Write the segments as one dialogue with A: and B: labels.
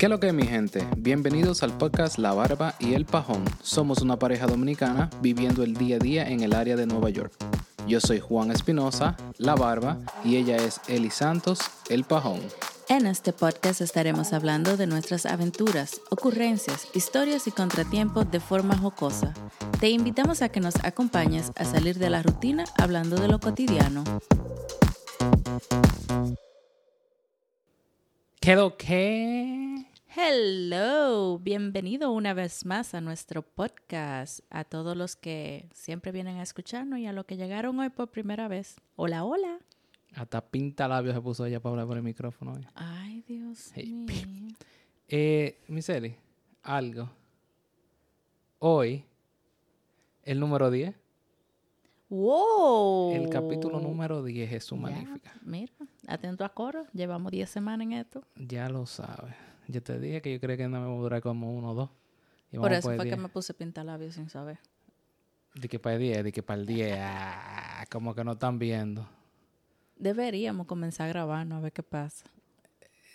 A: ¿Qué lo que es, mi gente? Bienvenidos al podcast La Barba y el Pajón. Somos una pareja dominicana viviendo el día a día en el área de Nueva York. Yo soy Juan Espinosa, La Barba, y ella es Eli Santos, el Pajón.
B: En este podcast estaremos hablando de nuestras aventuras, ocurrencias, historias y contratiempos de forma jocosa. Te invitamos a que nos acompañes a salir de la rutina hablando de lo cotidiano.
A: ¿Qué lo que?
B: Hello, bienvenido una vez más a nuestro podcast. A todos los que siempre vienen a escucharnos y a los que llegaron hoy por primera vez. Hola, hola.
A: Hasta pinta labios se puso ella para hablar por el micrófono.
B: Ay, Dios
A: Hey,
B: mío.
A: Eh, Miseli, algo. Hoy, el número 10,
B: ¡Wow!
A: el capítulo número 10 es su.
B: Ya,
A: magnífica.
B: Mira, atento a coro. Llevamos 10 semanas en esto.
A: Ya lo sabes. Yo te dije que yo creía que no me iba a durar como uno o dos. Y
B: Por eso fue que
A: 10.
B: me puse pintalabios sin saber.
A: De que para el 10, de que para el 10. ah, como que no están viendo.
B: Deberíamos comenzar a grabarnos a ver qué pasa.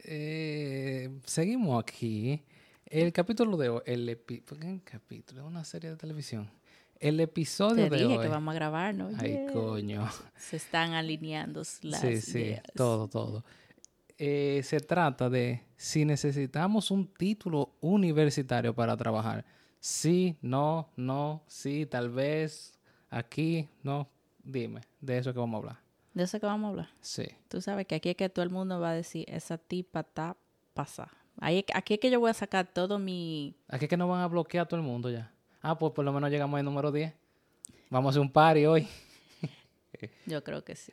A: Eh, seguimos aquí. El capítulo de hoy. El epi- ¿Por qué capítulo? Es una serie de televisión. El episodio
B: Te
A: de
B: dije
A: hoy.
B: que vamos a grabarnos.
A: Ay,
B: yeah.
A: coño.
B: Se están alineando las
A: sí, sí,
B: ideas.
A: todo, todo. Eh, se trata de si necesitamos un título universitario para trabajar. Sí, no, no, sí, tal vez, aquí, no. Dime, de eso que vamos a hablar.
B: De eso que vamos a hablar.
A: Sí.
B: Tú sabes que aquí es que todo el mundo va a decir, esa tipa está pasada. Ahí, aquí es que yo voy a sacar todo mi...
A: Aquí es que nos van a bloquear a todo el mundo ya. Ah, pues por lo menos llegamos al número 10. Vamos a hacer un party hoy.
B: Yo creo que sí.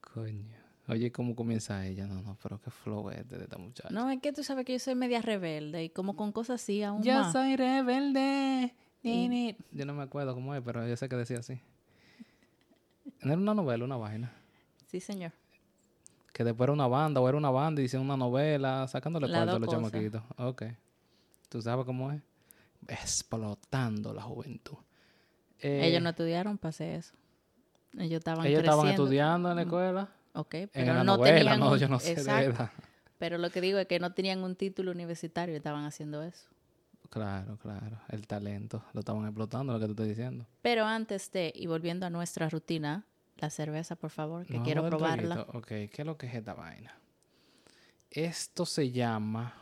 A: Coño. Oye, ¿cómo comienza ella? No, no, pero qué flow es de esta muchacha.
B: No, es que tú sabes que yo soy media rebelde y como con cosas así aún
A: Yo
B: más.
A: soy rebelde. Ni,
B: Y-
A: ni. Yo no me acuerdo cómo es, pero yo sé que decía así. Era una novela, una vaina.
B: Sí, señor.
A: Que después era una banda, o era una banda y hicieron una novela, sacándole
B: Las
A: cuarto a los
B: cosas.
A: chamaquitos. Ok. ¿Tú sabes cómo es? Explotando la juventud. Eh,
B: Ellos no estudiaron para hacer eso. Ellos estaban
A: ellos estaban
B: creciendo.
A: estudiando en la escuela.
B: Ok,
A: En
B: pero
A: la
B: no
A: novela,
B: tenían
A: no, yo no sé de edad.
B: Pero lo que digo es que no tenían un título universitario y estaban haciendo eso.
A: Claro, claro. El talento. Lo estaban explotando, lo que tú estás diciendo.
B: Pero antes de, y volviendo a nuestra rutina, la cerveza, por favor, que
A: No,
B: quiero probarla.
A: traguito. Ok, ¿qué es lo que es esta vaina? Esto se llama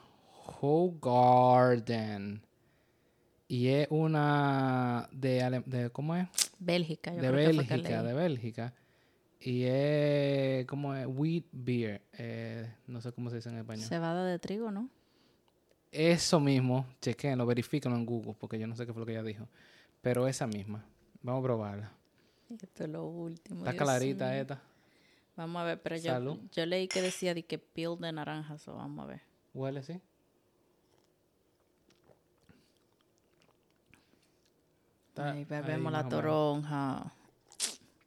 A: Garden Y es una de, Ale- de ¿cómo es?
B: Bélgica, yo
A: de
B: creo que fue que
A: Bélgica, de Bélgica. Y es, ¿cómo es? Wheat beer. Eh, no sé cómo se dice en español.
B: Cebada de trigo, ¿no?
A: Eso mismo, chequenlo, verifíquenlo en Google, porque yo no sé qué fue lo que ella dijo. Pero esa misma. Vamos a probarla.
B: Esto es lo último.
A: Está
B: Dios
A: clarita
B: mío.
A: esta.
B: Vamos a ver, pero yo, yo leí que decía de que peel de naranjas, o vamos a ver.
A: Huele
B: Ay,
A: ahí
B: bebemos la toronja.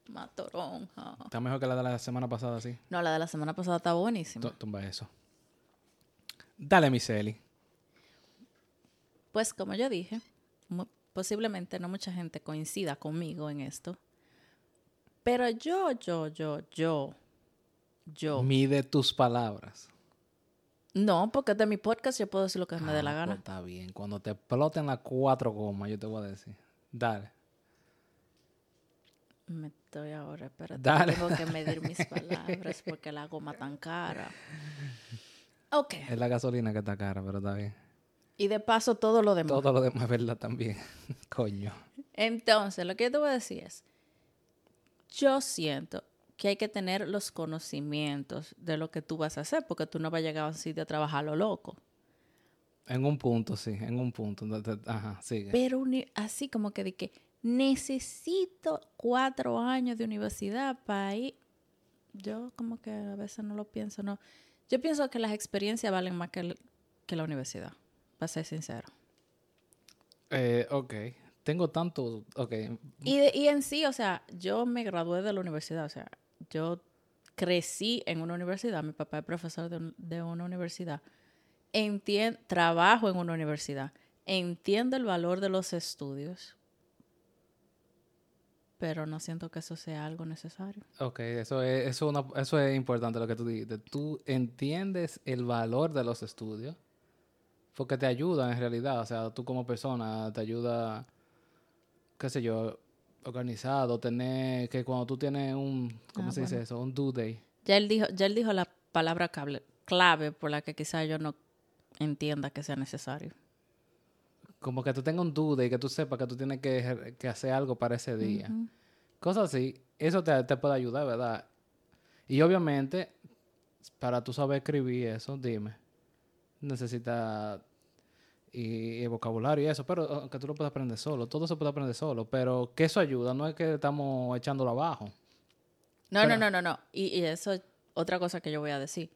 B: La toronja.
A: Está mejor que la de la semana pasada, sí.
B: No, la de la semana pasada está buenísima.
A: Tu- Tumba eso. Dale, Miseli.
B: Pues como yo dije, posiblemente no mucha gente coincida conmigo en esto. Pero yo, yo, yo, yo, yo.
A: Mide tus palabras.
B: No, porque de mi podcast yo puedo decir lo que me dé la
A: Ah, pues
B: gana.
A: está bien. Cuando te exploten las cuatro gomas, yo te voy a decir. Dale.
B: Me estoy ahora.
A: Dale.
B: Tengo que medir mis palabras porque la goma tan cara. Ok.
A: Es la gasolina que está cara, pero está bien.
B: Y de paso todo lo demás.
A: Todo lo demás es verdad también. Coño.
B: Entonces, lo que yo te voy a decir es, yo siento que hay que tener los conocimientos de lo que tú vas a hacer, porque tú no vas a llegar a un sitio a trabajar lo loco.
A: En un punto, sí. En un punto. Ajá, sigue.
B: Pero así como que de que necesito cuatro años de universidad para ir. Yo como que a veces no lo pienso, no. Yo pienso que las experiencias valen más que, el- que la universidad, para ser sincero.
A: Eh, ok. Tengo tanto... Ok.
B: Y, de- y en sí, o sea, yo me gradué de la universidad, o sea, yo crecí en una universidad, mi papá es profesor de, un- de una universidad. Entien trabajo en una universidad. Entiendo el valor de los estudios, pero no siento que eso sea algo necesario.
A: Ok, eso es, eso, una, eso es importante lo que tú dijiste. Tú entiendes el valor de los estudios porque te ayuda en realidad. O sea, tú como persona te ayuda, qué sé yo, organizado, tener que cuando tú tienes un, ¿cómo
B: Ah,
A: se dice eso? Un due day.
B: Ya él dijo, ya él dijo la palabra cable- clave por la que quizá yo no entienda que sea necesario.
A: Como que tú tengas un due day, que tú sepas que tú tienes que, que hacer algo para ese día.
B: Ujú.
A: Cosas así, eso te, te puede ayudar, ¿verdad? Y obviamente, para tú saber escribir eso, dime, necesitas y, y vocabulario y eso, pero aunque tú lo puedes aprender solo, todo se puede aprender solo, pero que eso ayuda, no es que estamos echándolo abajo.
B: No,
A: Pero-
B: no, no, no, no. Y, y eso es otra cosa que yo voy a decir.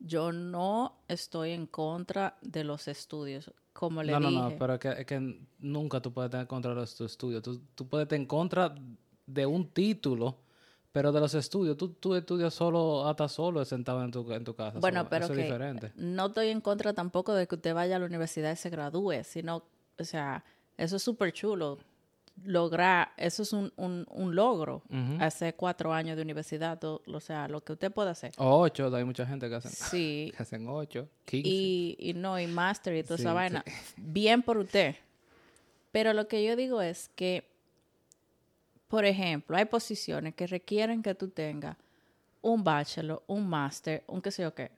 B: Yo no estoy en contra de los estudios. Como le
A: no, no,
B: dije.
A: no, pero es que, es que nunca tú puedes tener en contra de tu estudio. Tú, tú puedes tener en contra de un título, pero de los estudios. Tú, tú estudias solo, hasta solo sentado en tu, en tu casa.
B: Bueno, pero
A: eso
B: que
A: es diferente.
B: no estoy en contra tampoco de que usted vaya a la universidad y se gradúe, sino, o sea, eso es súper chulo. Lograr, eso es un, un, un logro.
A: Ujú.
B: Hacer cuatro años de universidad, todo- o sea, lo que usted puede hacer.
A: O ocho, hay mucha gente que hacen,
B: Sí.
A: que hacen ocho, quince.
B: Y, y no, y máster y toda
A: Sí,
B: esa vaina. Bien por usted. Pero lo que yo digo es que, por ejemplo, hay posiciones que requieren que tú tengas un bachelor, un máster, un qué sé yo qué.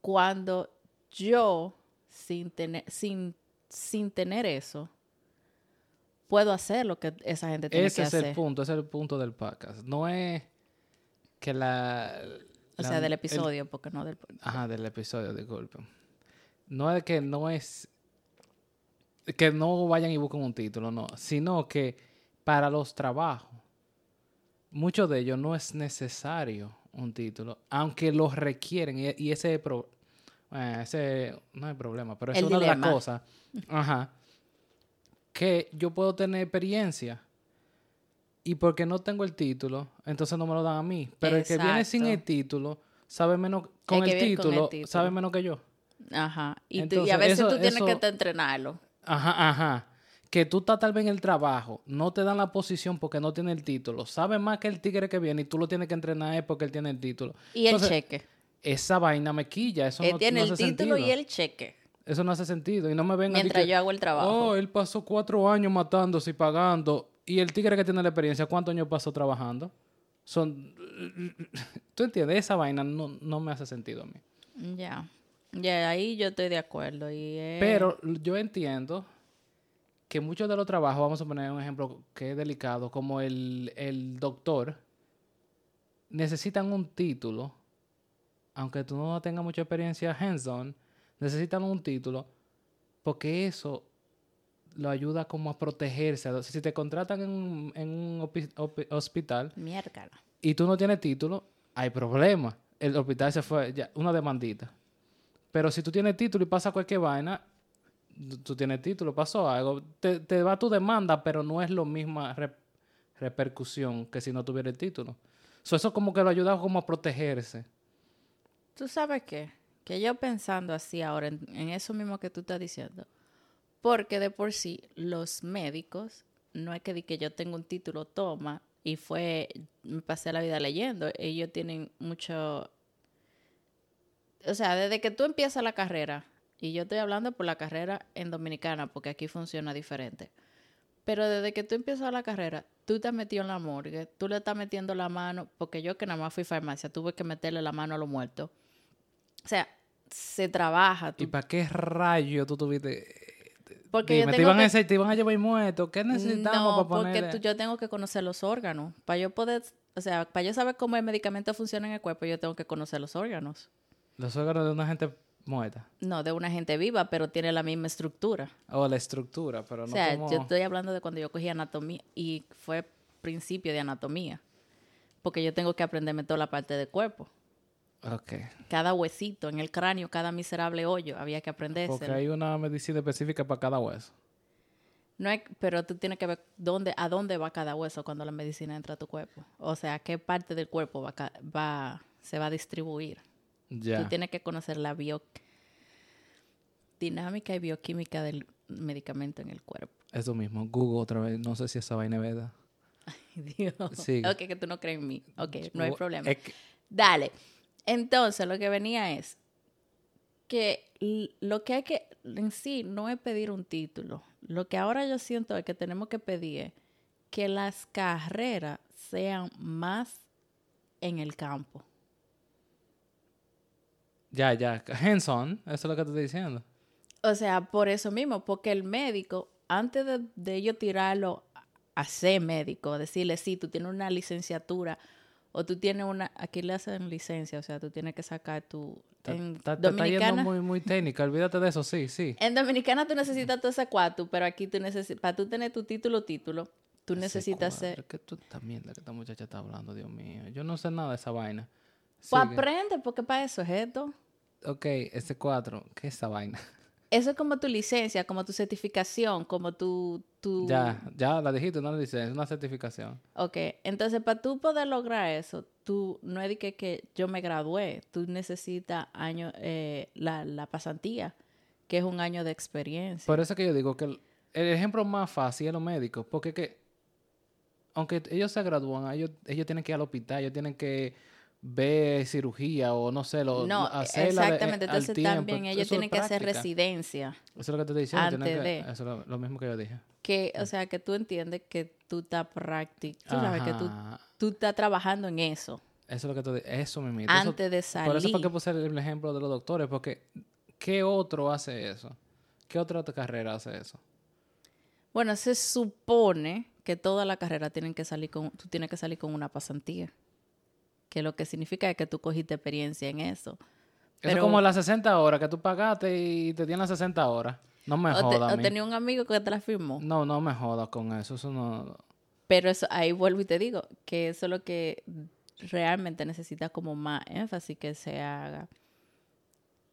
B: Cuando yo, sin tener, sin, sin tener eso, puedo hacer lo que esa gente tiene
A: Ese
B: que
A: es
B: hacer.
A: el punto, ese es el punto del podcast. No es que la...
B: o
A: la-
B: sea, del
A: el-
B: episodio, porque no del...
A: Ajá, del episodio, disculpe. No es que no es... Que no vayan y busquen un título, no. Sino que para los trabajos, muchos de ellos no es necesario un título, aunque los requieren. Y, y ese, pro- eh, ese no hay problema, pero es
B: El
A: una de las cosas. Ajá. Que yo puedo tener experiencia. Y porque no tengo el título, entonces no me lo dan a mí. Pero el que viene sin el título, sabe menos, con,
B: que
A: el,
B: viene con el
A: título, sabe menos que yo.
B: Ajá. Y, tú- y
A: Entonces,
B: a veces
A: eso-
B: tú tienes que te entrenarlo.
A: Ajá, ajá. Que tú estás tal vez en el trabajo, no te dan la posición porque no tiene el título. Sabe más que el tigre que viene y tú lo tienes que entrenar es porque él tiene el título.
B: Y el cheque.
A: Esa vaina me quilla. Eso
B: Él
A: no,
B: tiene
A: no
B: el
A: hace
B: título
A: sentido.
B: y el cheque.
A: Eso no hace sentido. Y no me vengan a
B: Mientras yo hago el trabajo.
A: Oh, él pasó cuatro años matándose y pagando. Y el tigre que tiene la experiencia, ¿cuántos años pasó trabajando? Son... ¿Tú entiendes? Esa vaina no, no me hace sentido a mí.
B: Ya. Ya, ahí yo estoy de acuerdo. Y
A: Pero yo entiendo que muchos de los trabajos, vamos a poner un ejemplo que es delicado, como el, el doctor, necesitan un título, aunque tú no tengas mucha experiencia hands-on, necesitan un título, porque eso lo ayuda como a protegerse. Si te contratan en un, en un hospital
B: Miércala.
A: y tú no tienes título, hay problema. El hospital se fue, ya, una demandita. Pero si tú tienes título y pasa cualquier vaina, tú tienes título, pasó algo, te, te va tu demanda, pero no es lo misma re- repercusión que si no tuviera el título. So, eso como que lo ayuda como a protegerse.
B: ¿Tú sabes qué? Que yo pensando así ahora en, en eso mismo que tú estás diciendo. Porque de por sí los médicos, no es que di que yo tengo un título, toma, y fue, me pasé la vida leyendo. Ellos tienen mucho... O sea, desde que tú empiezas la carrera, y yo estoy hablando por la carrera en Dominicana, porque aquí funciona diferente. Pero desde que tú empiezas la carrera, tú te has metido en la morgue, tú le estás metiendo la mano, porque yo que nada más fui farmacia, tuve que meterle la mano a los muertos. O sea, se trabaja.
A: ¿Y
B: tú-
A: para qué rayo tú tuviste?
B: porque
A: Dime,
B: yo
A: te, iban
B: que-
A: a te iban a llevar muerto. ¿Qué necesitamos
B: no,
A: para
B: porque
A: ponerle?
B: tú- yo tengo que conocer los órganos. Para yo poder, o sea, para yo saber cómo el medicamento funciona en el cuerpo, yo tengo que conocer los órganos.
A: Los órganos de una gente muerta.
B: No de una gente viva, pero tiene la misma estructura.
A: O la estructura, pero no
B: o sea,
A: como...
B: yo estoy hablando de cuando yo cogí anatomía y fue principio de anatomía. Porque yo tengo que aprenderme toda la parte del cuerpo.
A: Ok.
B: Cada huesito en el cráneo, cada miserable hoyo, había que aprenderse.
A: Porque hay una medicina específica para cada hueso.
B: No hay, pero tú tienes que ver dónde, a dónde va cada hueso cuando la medicina entra a tu cuerpo. O sea, qué parte del cuerpo va, va se va a distribuir.
A: Ya.
B: Tú tienes que conocer la bio, dinámica y bioquímica del medicamento en el cuerpo.
A: Eso mismo, Google otra vez, no sé si esa vaina es verdad.
B: Ay, Dios.
A: Sí.
B: Ok, que tú no crees en mí. Ok, no hay problema.
A: es que-
B: Dale. Entonces, lo que venía es que lo que hay que en sí no es pedir un título. Lo que ahora yo siento es que tenemos que pedir es que las carreras sean más en el campo.
A: Ya, ya, hands-on, eso es lo que te estoy diciendo.
B: O sea, por eso mismo, porque el médico, antes de, de ellos tirarlo a ser médico, decirle, sí, tú tienes una licenciatura o tú tienes una, aquí le hacen licencia, o sea, tú tienes que sacar tu...
A: Está-
B: En
A: está- te está yendo muy, muy técnica, olvídate de eso, sí, sí.
B: en Dominicana tú necesitas todo ese cuarto, pero aquí tú necesitas, para tú tener tu título, título, tú necesitas ser...
A: ¿Qué tú esta mierda que esta muchacha está hablando, Dios mío? Yo no sé nada de esa vaina.
B: Pues
A: Sigue.
B: aprende, porque para eso es esto.
A: Ok, ese cuatro, ¿qué es esa vaina?
B: Eso es como tu licencia, como tu certificación, como tu... tu...
A: Ya, ya la dijiste, no la dices, es una certificación.
B: Ok, entonces para tú poder lograr eso, tú no es de que, que yo me gradué, tú necesitas año, eh, la, la pasantía, que es un año de experiencia.
A: Por eso que yo digo que el, el ejemplo más fácil es los médicos, porque que, aunque ellos se gradúan, ellos, ellos tienen que ir al hospital, ellos tienen que ver cirugía o no sé, lo,
B: no,
A: de-
B: exactamente,
A: al
B: entonces
A: tiempo.
B: también ellos
A: Eso
B: tienen que hacer residencia,
A: Eso es lo que te estoy diciendo.
B: antes
A: que-
B: de.
A: Eso es lo, lo mismo que yo dije.
B: que, o sea, que tú entiendes que tú estás practicando, que tú, tú estás trabajando en eso,
A: Eso es lo que te di- Eso me
B: antes de salir.
A: Por eso fue que puse el ejemplo de los doctores, porque ¿qué otro hace eso? ¿Qué otra carrera hace eso?
B: Bueno, se supone que toda la carrera tienen que salir con, tú tienes que salir con una pasantía. Que lo que significa es que tú cogiste experiencia en eso.
A: Eso es como las 60 horas que tú pagaste y te dieron las 60 horas. No me
B: O, te-
A: jodas.
B: o tenía un amigo que te la firmó.
A: No, no me jodas con eso. Eso no.
B: Pero eso, ahí vuelvo y te digo que eso es lo que realmente necesita como más énfasis que se haga.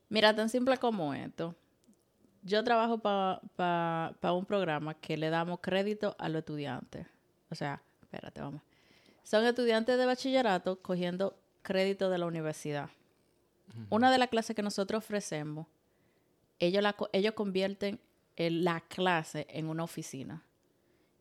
B: Mira, tan simple como esto. Yo trabajo para un programa que le damos crédito a los estudiantes. O sea, espérate, vamos. Son estudiantes de bachillerato cogiendo crédito de la universidad. Una de las clases que nosotros ofrecemos, ellos, la, ellos convierten la clase en una oficina.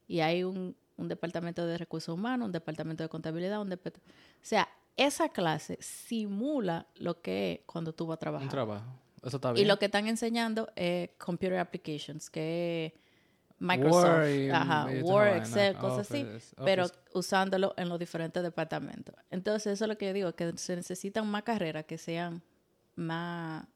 B: Y hay un, un departamento de recursos humanos, un departamento de contabilidad, un depart- O sea, esa clase simula lo que es cuando tú vas a trabajar.
A: Un trabajo. Eso está
B: Y
A: bien.
B: lo que están enseñando es Computer Applications, que es Microsoft,
A: y-
B: ajá,
A: y esa
B: Word. Excel, cosas así,
A: Office,
B: pero usándolo en los diferentes departamentos. Entonces, eso es lo que yo digo, que se necesitan más carreras que sean más...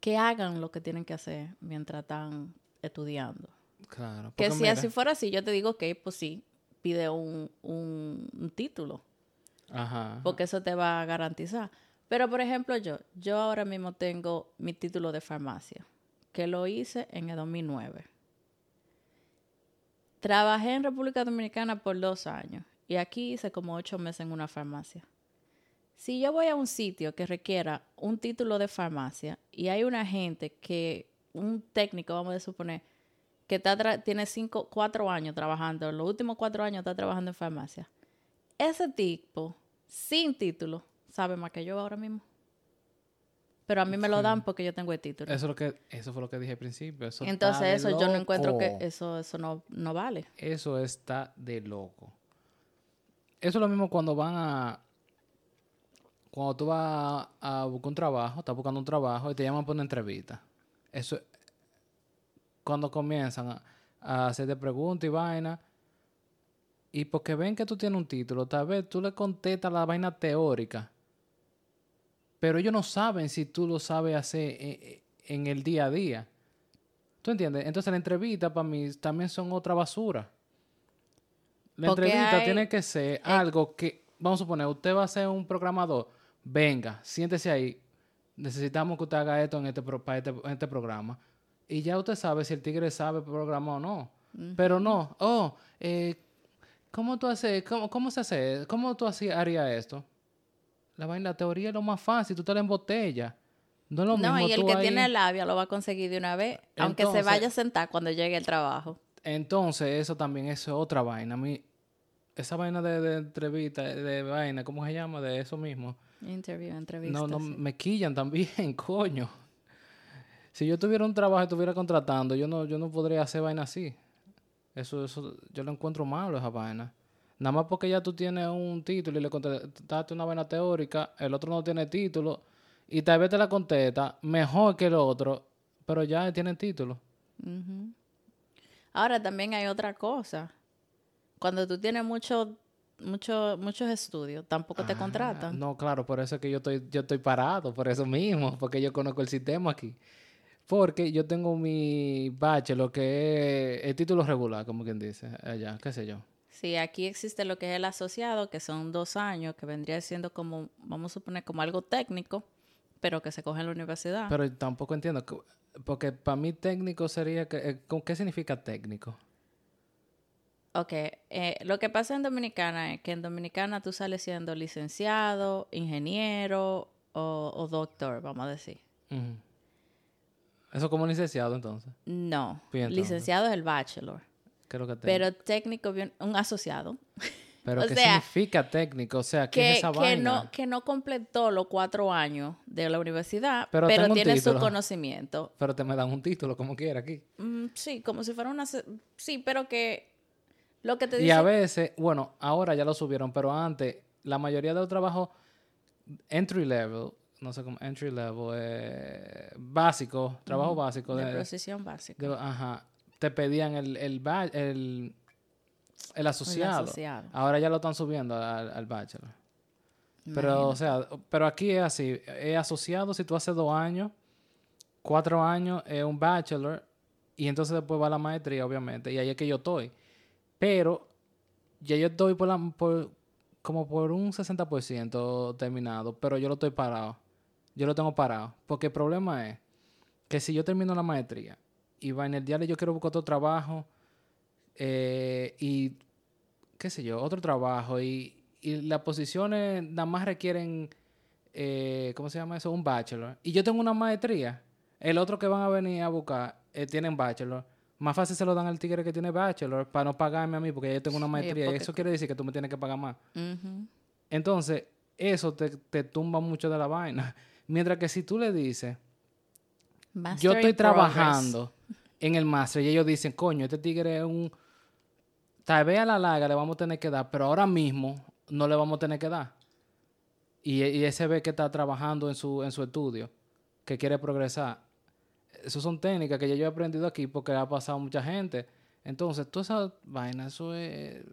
B: que hagan lo que tienen que hacer mientras están estudiando.
A: Claro.
B: Que si
A: mira-
B: así fuera así, yo te digo que pues sí, pide un, un, un título,
A: Ajá.
B: porque eso te va a garantizar. Pero, por ejemplo, yo, yo ahora mismo tengo mi título de farmacia, que lo hice en el 2009. Trabajé en República Dominicana por dos años y aquí hice como ocho meses en una farmacia. Si yo voy a un sitio que requiera un título de farmacia y hay una gente que, un técnico, vamos a suponer, que está tiene cinco, cuatro años trabajando, los últimos cuatro años está trabajando en farmacia, ese tipo, sin título, sabe más que yo ahora mismo. Pero a mí me lo dan porque yo tengo el título.
A: Eso, es lo que, eso fue lo que dije al principio. Eso está
B: Entonces
A: de
B: eso yo no encuentro que eso, eso no, no vale.
A: Eso está de loco. Eso es lo mismo cuando van a. Cuando tú vas a buscar un trabajo, estás buscando un trabajo y te llaman por una entrevista. Eso. Cuando comienzan a, a hacerte preguntas y vaina. Y porque ven que tú tienes un título, tal vez tú le contestas la vaina teórica. Pero ellos no saben si tú lo sabes hacer en, en el día a día. ¿Tú entiendes? Entonces la entrevista para mí también son otra basura. La
B: Porque
A: entrevista
B: hay-
A: tiene que ser algo que, vamos a suponer, usted va a ser un programador, venga, siéntese ahí, necesitamos que usted haga esto en este, pro- para este, en este programa. Y ya usted sabe si el tigre sabe programar o no. Pero no, oh, eh, ¿cómo tú haces, cómo, cómo se hace, cómo tú harías esto? La vaina, la teoría es lo más fácil, tú te la embotellas. No es lo
B: No,
A: mismo
B: y el que
A: ahí-
B: tiene labia lo va a conseguir de una vez, aunque se vaya a sentar cuando llegue el trabajo.
A: Entonces, eso también es otra vaina. A mí, esa vaina de, de entrevista, de, de vaina, ¿cómo se llama? De eso mismo.
B: Interview, entrevista.
A: No, no,
B: sí.
A: me quillan también, coño. Si yo tuviera un trabajo y estuviera contratando, yo no, yo no podría hacer vaina así. Eso, eso, yo lo encuentro malo, esa vaina. Nada más porque ya tú tienes un título y le contestaste una vaina teórica, el otro no tiene título, y tal vez te la contesta mejor que el otro, pero ya tienen título.
B: Ahora también hay otra cosa. Cuando tú tienes mucho, mucho, muchos estudios, tampoco te
A: Ah,
B: contratan.
A: No, claro, por eso es que yo estoy, yo estoy parado, por eso mismo, porque yo conozco el sistema aquí. Porque yo tengo mi bachelor, que es el título regular, como quien dice, allá, qué sé yo.
B: Sí, aquí existe lo que es el asociado, que son dos años, que vendría siendo como, vamos a suponer, como algo técnico, pero que se coge en la universidad.
A: Pero tampoco entiendo, que- porque para mí técnico sería, que, eh, ¿con ¿qué significa técnico?
B: Ok, eh, lo que pasa en Dominicana es que en Dominicana tú sales siendo licenciado, ingeniero o, o doctor, vamos a decir.
A: Eso como licenciado entonces,
B: No,
A: entonces.
B: licenciado es el bachelor,
A: ¿qué es lo que técnico?
B: pero técnico, un asociado,
A: Pero
B: o
A: ¿qué
B: sea,
A: significa técnico? O sea, ¿qué
B: que,
A: es esa
B: que
A: vaina?
B: no, que no completó los cuatro años de la universidad,
A: Pero
B: tiene su conocimiento.
A: Pero te me dan un título como quiera aquí.
B: Mm, sí, como si fuera una... Sí, pero que lo que te
A: Y
B: dice...
A: a veces, bueno, ahora ya lo subieron, pero antes la mayoría de los trabajos entry level, no sé cómo, entry level, eh, básico, trabajo básico
B: de
A: de,
B: posición básica.
A: de- ajá, te pedían el, el, el, el asociado.
B: asociado.
A: Ahora ya lo están subiendo al, al bachelor. Pero, o sea, pero aquí es así, es asociado si tú haces dos años, cuatro años es un bachelor, y entonces después va la maestría, obviamente, y ahí es que yo estoy. Pero ya yo estoy por la, por, como por un 60% terminado, pero yo lo estoy parado. Yo lo tengo parado. Porque el problema es que si yo termino la maestría y va en el diario yo quiero buscar otro trabajo eh, y qué sé yo, otro trabajo y, y las posiciones nada más requieren, eh, ¿cómo se llama eso? Un bachelor. Y yo tengo una maestría. El otro que van a venir a buscar eh, tienen bachelor. Más fácil se lo dan al tigre que tiene bachelor para no pagarme a mí porque yo tengo una maestría. y eso quiere decir que tú me tienes que pagar más. Entonces, eso te, te tumba mucho de la vaina. Mientras que si tú le dices,
B: Master
A: yo estoy trabajando en el máster y ellos dicen, coño, este tigre es un... Tal vez a la larga le vamos a tener que dar, pero ahora mismo no le vamos a tener que dar. Y, y ese ve que está trabajando en su, en su estudio, que quiere progresar. Esas son técnicas que ya yo he aprendido aquí porque ha pasado mucha gente. Entonces, toda esa vaina, eso es,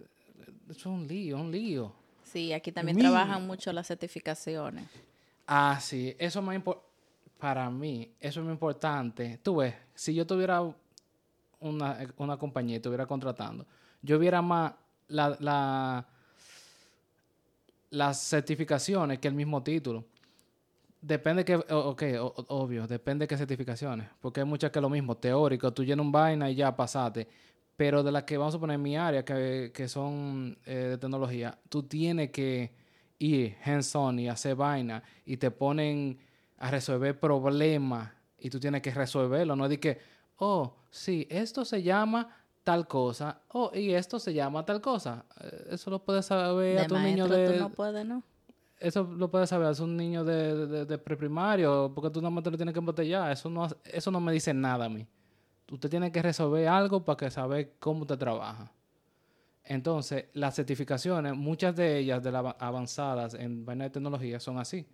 A: eso es un lío, un lío.
B: Sí, aquí también
A: Mira.
B: trabajan mucho las certificaciones.
A: Ah, sí, eso es más importante. Para mí, eso es muy importante. Tú ves, si yo tuviera una, una compañía y estuviera contratando, yo viera más la, la- las certificaciones que el mismo título. Depende que, ok, obvio, depende de qué certificaciones, porque hay muchas que es lo mismo, teórico, tú llenas un vaina y ya pasaste, pero de las que vamos a poner en mi área, que, que son eh, de tecnología, tú tienes que ir hands-on y hacer vaina y te ponen a resolver problemas y tú tienes que resolverlo, no es de que, oh, sí, esto se llama tal cosa, oh, y esto se llama tal cosa. Eh, Eso lo puedes saber a tu niño de...
B: tú no puedes, ¿no?
A: Eso lo puedes saber, es un niño de, de, de preprimario, porque tú nada más te lo tienes que embotellar. Eso no, eso no me dice nada a mí. Usted tiene que resolver algo para que saber cómo te trabaja. Entonces, las certificaciones, muchas de ellas de las ava- avanzadas en vaina de tecnología son así.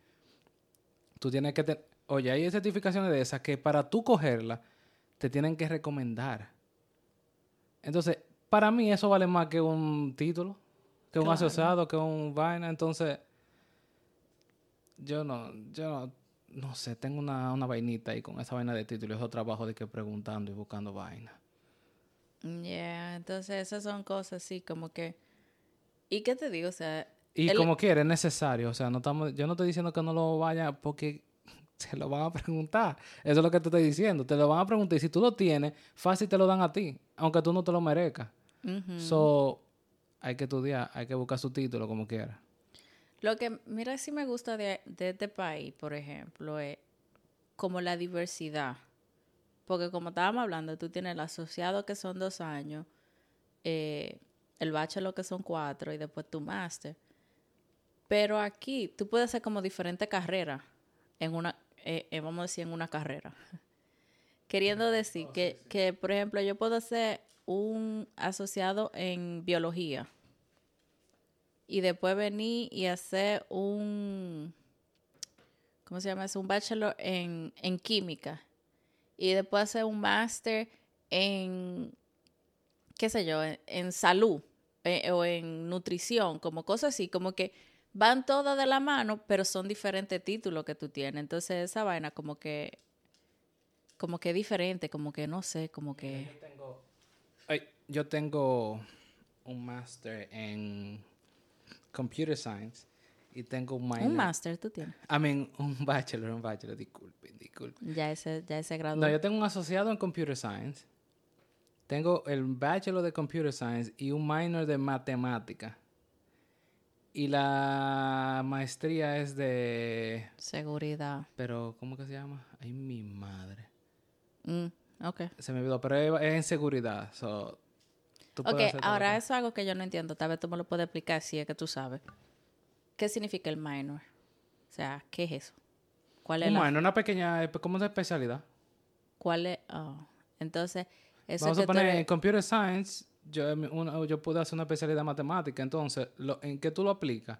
A: Tú tienes que... te- Oye, hay certificaciones de esas que para tú cogerla, te tienen que recomendar. Entonces, para mí eso vale más que un título, que un asociado, que un vaina. Entonces, yo no, yo no, no sé, tengo una, una vainita ahí con esa vaina de título. Eso trabajo de que preguntando y buscando vaina.
B: Yeah, entonces esas son cosas así como que... ¿Y qué te digo? O sea,
A: Y
B: El-
A: como quiera, es necesario. O sea, no estamos, yo no estoy diciendo que no lo vaya porque se lo van a preguntar. Eso es lo que te estoy diciendo. Te lo van a preguntar y si tú lo tienes, fácil te lo dan a ti, aunque tú no te lo merezcas. So, hay que estudiar, hay que buscar su título como quiera.
B: Lo que, mira, sí me gusta de, de este país, por ejemplo, es como la diversidad. Porque como estábamos hablando, tú tienes el asociado que son dos años, eh, el bachelor que son cuatro y después tu máster. Pero aquí tú puedes hacer como diferentes carreras en una, eh, eh, vamos a decir, en una carrera. queriendo decir que, que, por ejemplo, yo puedo ser un asociado en biología y después venir y hacer un, ¿cómo se llama eso? Un bachelor en, en química y después hacer un máster en, qué sé yo, en, salud eh, o en nutrición, como cosas así, como que van todas de la mano, pero son diferentes títulos que tú tienes. Entonces esa vaina como que, como que diferente, como que no sé, como que...
A: Yo tengo, yo tengo un máster en computer science y tengo un minor.
B: Un máster tú tienes.
A: I mean, un bachelor, un bachelor, disculpen, disculpen.
B: Ya ese, ya ese grado.
A: No, yo tengo un asociado en computer science. Tengo el bachelor de computer science y un minor de matemática. Y la maestría es de...
B: Seguridad.
A: Pero, ¿cómo que se llama? Ay, mi madre.
B: Mm, ok.
A: Se me olvidó, pero es, en seguridad. So,
B: ok, ahora eso es algo que yo no entiendo. Tal vez tú me lo puedes explicar si es que tú sabes. ¿Qué significa el minor? O sea, ¿qué es eso?
A: ¿Cuál es un minor, una pequeña, eh, ¿cómo es especialidad?
B: ¿Cuál es? Oh. Entonces, eso
A: Vamos a poner en Computer Science, yo, yo puedo hacer una especialidad en matemática. Entonces, ¿en qué tú lo aplicas?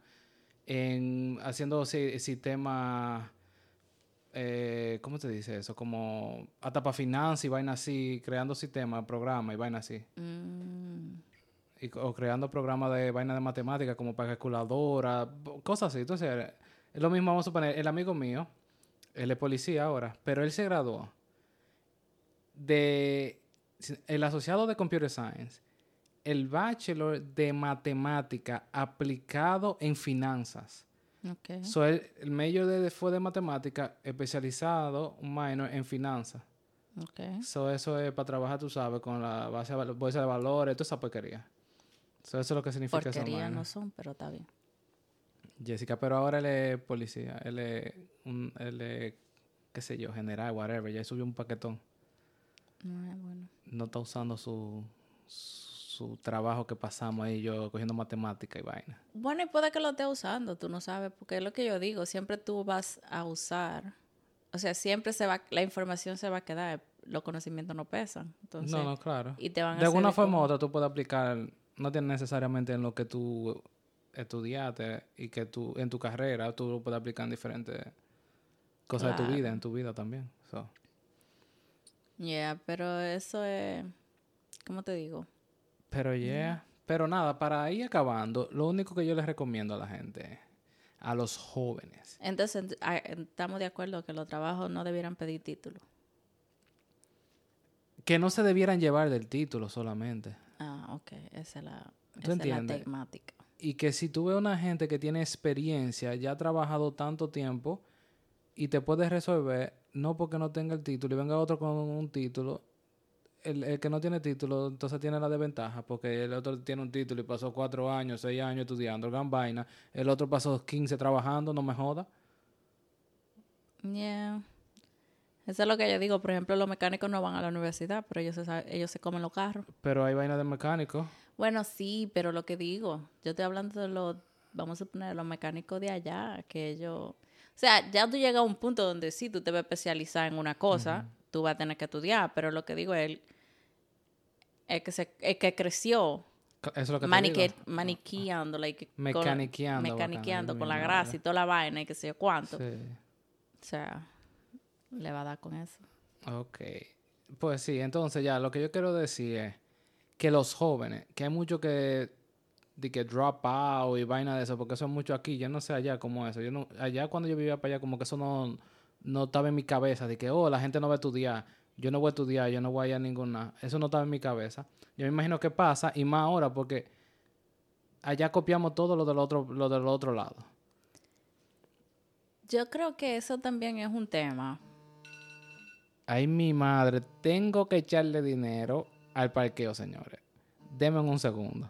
A: En haciendo sistemas, eh, ¿cómo te dice eso? Como hasta para finanzas y vaina así, creando sistemas, programas y vaina así. Mm o creando programas de vaina de matemática como para calculadora, cosas así. Entonces, es lo mismo, vamos a suponer, el amigo mío, él es policía ahora, pero él se graduó de el asociado de Computer Science, el bachelor de matemática aplicado en finanzas. Okay. So, el, el mayor de, fue de matemática especializado, un minor en finanzas. Okay. So, eso es para trabajar, tú sabes, con la base de, bolsa de valores, toda esa porquería eso es lo que significa
B: Porquería no son, pero está bien.
A: Jessica, pero ahora él es policía. Él es, un, él es qué sé yo, general, whatever. Ya subió un paquetón.
B: No, es bueno.
A: No está usando su, su trabajo que pasamos ahí yo cogiendo matemática y vaina.
B: Bueno, y puede que lo esté usando, tú no sabes, porque es lo que yo digo, siempre tú vas a usar, o sea, siempre se va, la información se va a quedar, los conocimientos no pesan. Entonces,
A: no, no, claro.
B: Y te van
A: de alguna forma u otra tú puedes aplicar no tiene necesariamente en lo que tú estudiaste y que tú en tu carrera tú lo puedes aplicar en diferentes cosas de tu vida, en tu vida también. So.
B: Yeah, pero eso es, ¿cómo te digo?
A: Pero yeah, pero nada, para ir acabando, lo único que yo les recomiendo a la gente, a los jóvenes.
B: Entonces, estamos de acuerdo que los trabajos no debieran pedir título.
A: Que no se debieran llevar del título solamente.
B: Ah, ok. Esa es la, esa temática.
A: Y que si tú ves una gente que tiene experiencia, ya ha trabajado tanto tiempo y te puedes resolver, no porque no tenga el título y venga otro con un título, el, que no tiene título entonces tiene la desventaja porque el otro tiene un título y pasó cuatro años, seis años estudiando, gran vaina. El otro pasó 15 trabajando, no me joda.
B: Yeah. Eso es lo que yo digo. Por ejemplo, los mecánicos no van a la universidad, pero ellos se, ellos se comen los carros.
A: Pero hay vaina de mecánicos.
B: Bueno, sí, pero lo que digo, yo estoy hablando de los, vamos a poner, los mecánicos de allá, que ellos... O sea, ya tú llegas a un punto donde sí, tú te vas a especializar en una cosa, tú vas a tener que estudiar, pero lo que digo es, es que, se, es que creció
A: eso es lo que
B: Manique, maniqueando, like,
A: mecaniqueando,
B: con, mecaniqueando con la grasa y toda la vaina y qué sé yo cuánto. Sí. O sea, le va a dar con eso.
A: Ok. Pues sí, entonces ya lo que yo quiero decir es que los jóvenes, que hay mucho que de que drop out y vaina de eso, porque eso es mucho aquí, yo no sé allá como eso. Yo no, allá cuando yo vivía para allá, como que eso no, no estaba en mi cabeza, de que, oh, la gente no va a estudiar, yo no voy a estudiar, yo no voy a ir a ninguna. Eso no estaba en mi cabeza. Yo me imagino que pasa, y más ahora, porque allá copiamos todo lo del otro, lo del otro lado.
B: Yo creo que eso también es un tema,
A: Ay, mi madre, tengo que echarle dinero al parqueo, señores. Denme un segundo.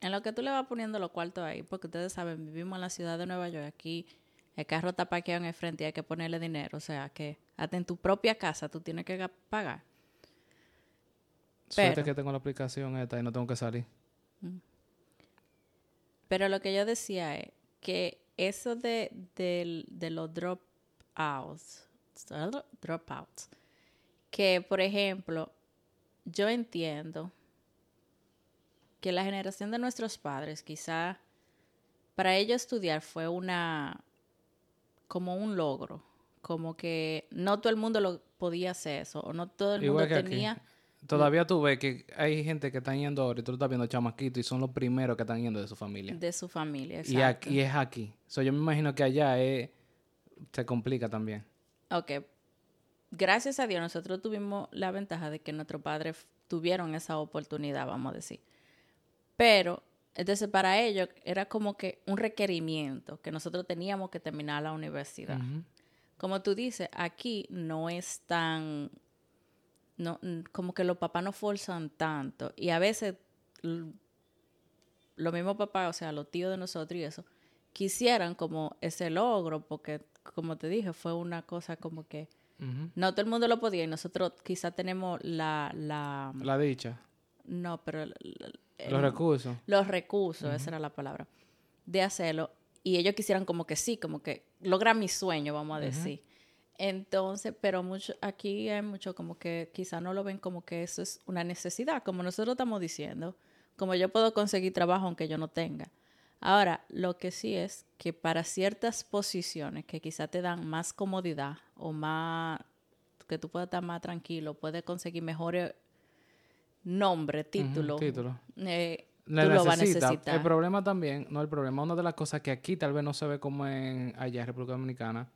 B: En lo que tú le vas poniendo los cuartos ahí, porque ustedes saben, vivimos en la ciudad de Nueva York, aquí el carro está parqueado en el frente y hay que ponerle dinero. O sea, que hasta en tu propia casa tú tienes que pagar.
A: Suerte que tengo la aplicación esta y no tengo que salir. Mm.
B: Pero lo que yo decía es que eso de, de los drop outs dropouts. Que, por ejemplo, yo entiendo que la generación de nuestros padres, quizá para ellos estudiar fue una como un logro, como que no todo el mundo lo podía hacer eso, o no todo el mundo tenía.
A: Todavía tú ves que hay gente que está yendo ahora y tú estás viendo chamaquitos y son los primeros que están yendo de su familia.
B: De su familia, exacto.
A: Y, aquí, es aquí. yo me imagino que allá se complica también.
B: Ok. Gracias a Dios nosotros tuvimos la ventaja de que nuestros padres tuvieron esa oportunidad, vamos a decir. Pero, entonces para ellos era como que un requerimiento que nosotros teníamos que terminar la universidad. Como tú dices, aquí no es tan no, como que los papás no forzan tanto. Y a veces, los mismos papás, o sea, los tíos de nosotros y eso, quisieran como ese logro, porque, como te dije, fue una cosa como que no todo el mundo lo podía y nosotros quizá tenemos la... La,
A: la dicha.
B: No, pero...
A: los recursos.
B: Los recursos, esa era la palabra, de hacerlo. Y ellos quisieran como que sí, como que logra mi sueño, vamos a decir. Entonces, pero mucho, aquí hay mucho como que quizá no lo ven como que eso es una necesidad, como nosotros estamos diciendo, como yo puedo conseguir trabajo aunque yo no tenga. Ahora, lo que sí es que para ciertas posiciones que quizá te dan más comodidad o más, que tú puedas estar más tranquilo, puedes conseguir mejores nombres, títulos. título. Eh, tú lo vas a necesitar.
A: El problema también, no el problema, una de las cosas que aquí tal vez no se ve como en allá en República Dominicana,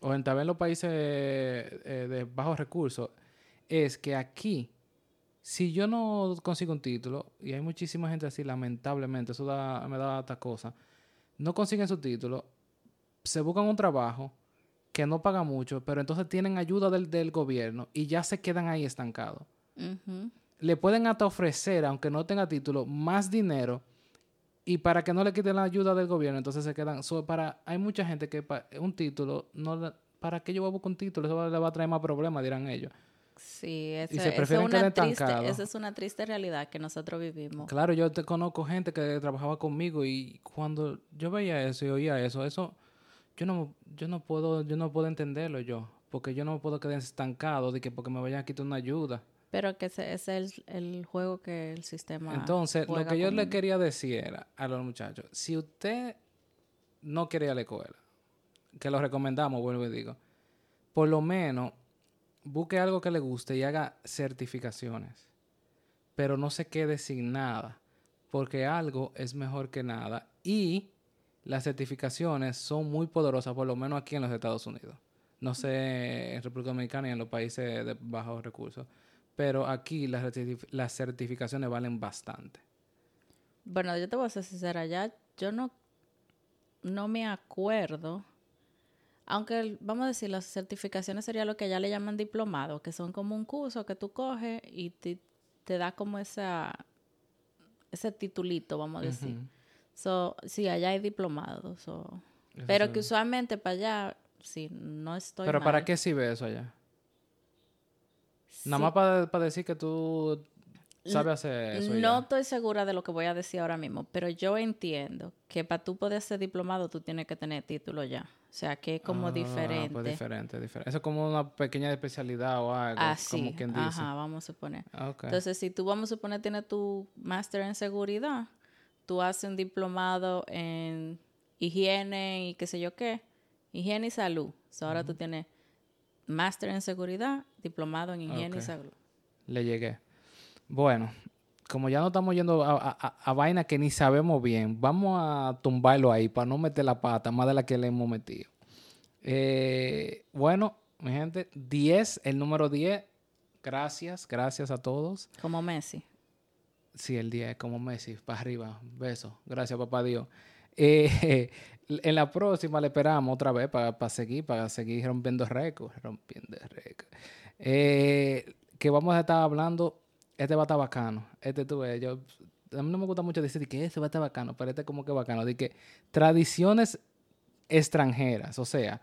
A: o en tal vez los países eh, de bajos recursos, es que aquí, si yo no consigo un título, y hay muchísima gente así, lamentablemente, eso me da esta cosa, no consiguen su título, se buscan un trabajo que no paga mucho, pero entonces tienen ayuda del, gobierno y ya se quedan ahí estancados. Le pueden hasta ofrecer, aunque no tenga título, más dinero y para que no le quiten la ayuda del gobierno, entonces se quedan. para Hay mucha gente que un título, no ¿para qué yo voy a buscar un título? Eso le va a traer más problemas, dirán ellos.
B: Sí, eso, es una triste, esa es una triste realidad que nosotros vivimos.
A: Claro, yo te conozco gente que trabajaba conmigo y cuando yo veía eso y oía eso, eso yo no, yo no puedo, yo no puedo entenderlo yo, porque yo no puedo quedar estancado de que porque me vayan a quitar una ayuda.
B: Pero que ese, es el, juego que el sistema.
A: Entonces, lo que yo le quería decir era a los muchachos: si usted no quiere ir a la escuela, que lo recomendamos, vuelvo y digo, por lo menos busque algo que le guste y haga certificaciones. Pero no se quede sin nada, porque algo es mejor que nada. Y las certificaciones son muy poderosas, por lo menos aquí en los Estados Unidos. No sé en República Dominicana y en los países de bajos recursos pero aquí las, las certificaciones valen bastante.
B: Bueno, yo te voy a ser sincera, ya yo no, no me acuerdo, aunque vamos a decir, las certificaciones sería lo que allá le llaman diplomado, que son como un curso que tú coges y te, da como esa, ese titulito, vamos a decir. so, sí, allá hay diplomados, pero que usualmente para allá, sí, no estoy
A: ¿Pero para qué sirve eso allá? Nada más para decir que tú sabes hacer eso.
B: No estoy segura de lo que voy a decir ahora mismo, pero yo entiendo que para tú poder ser diplomado tú tienes que tener título ya. O sea, que es como ah, pues diferente.
A: Pues diferente, diferente. Eso es como una pequeña especialidad o algo.
B: Así, como quien dice. Ajá, vamos a suponer. Entonces, si tú, vamos a suponer, tienes tu máster en seguridad, tú haces un diplomado en higiene y qué sé yo qué, higiene y salud. ahora tú tienes máster en seguridad, diplomado en higiene y salud.
A: Le llegué. Bueno, como ya no estamos yendo a, vaina que ni sabemos bien, vamos a tumbarlo ahí para no meter la pata más de la que le hemos metido. Eh, bueno, mi gente, 10, el número 10. Gracias, gracias a todos.
B: Como Messi.
A: Sí, el 10, como Messi, para arriba. Beso. Gracias, papá Dios. Eh, en la próxima le esperamos otra vez para seguir, para seguir rompiendo récords, rompiendo récords. Eh, que vamos a estar hablando, este va a estar bacano. Este tú ves, yo, a mí no me gusta mucho decir que este va a estar bacano, pero este como que bacano. De que tradiciones extranjeras, o sea,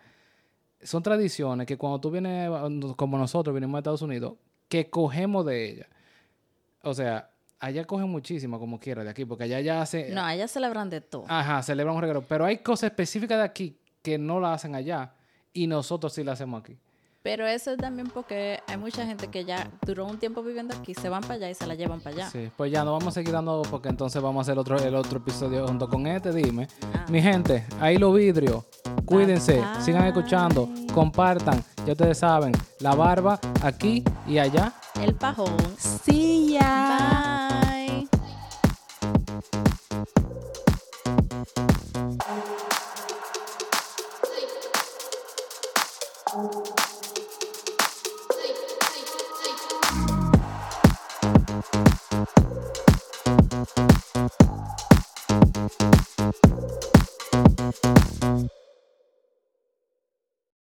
A: son tradiciones que cuando tú vienes, como nosotros venimos a Estados Unidos, que cogemos de ellas. O sea, allá cogen muchísimo como quiera de aquí, porque allá ya hace...
B: No, allá celebran de todo.
A: Ajá, celebran un regalo. Pero hay cosas específicas de aquí que no la hacen allá y nosotros sí la hacemos aquí.
B: Pero eso es también porque hay mucha gente que ya duró un tiempo viviendo aquí, se van para allá y se la llevan para allá.
A: Sí, pues ya no vamos a seguir dando porque entonces vamos a hacer otro, el otro episodio junto con este, dime.
B: Ah.
A: Mi gente, ahí los vidrios. Cuídense,
B: Bye, bye.
A: sigan escuchando, compartan. Ya ustedes saben, la barba aquí y allá.
B: El pajón.
A: See ya.
B: Bye.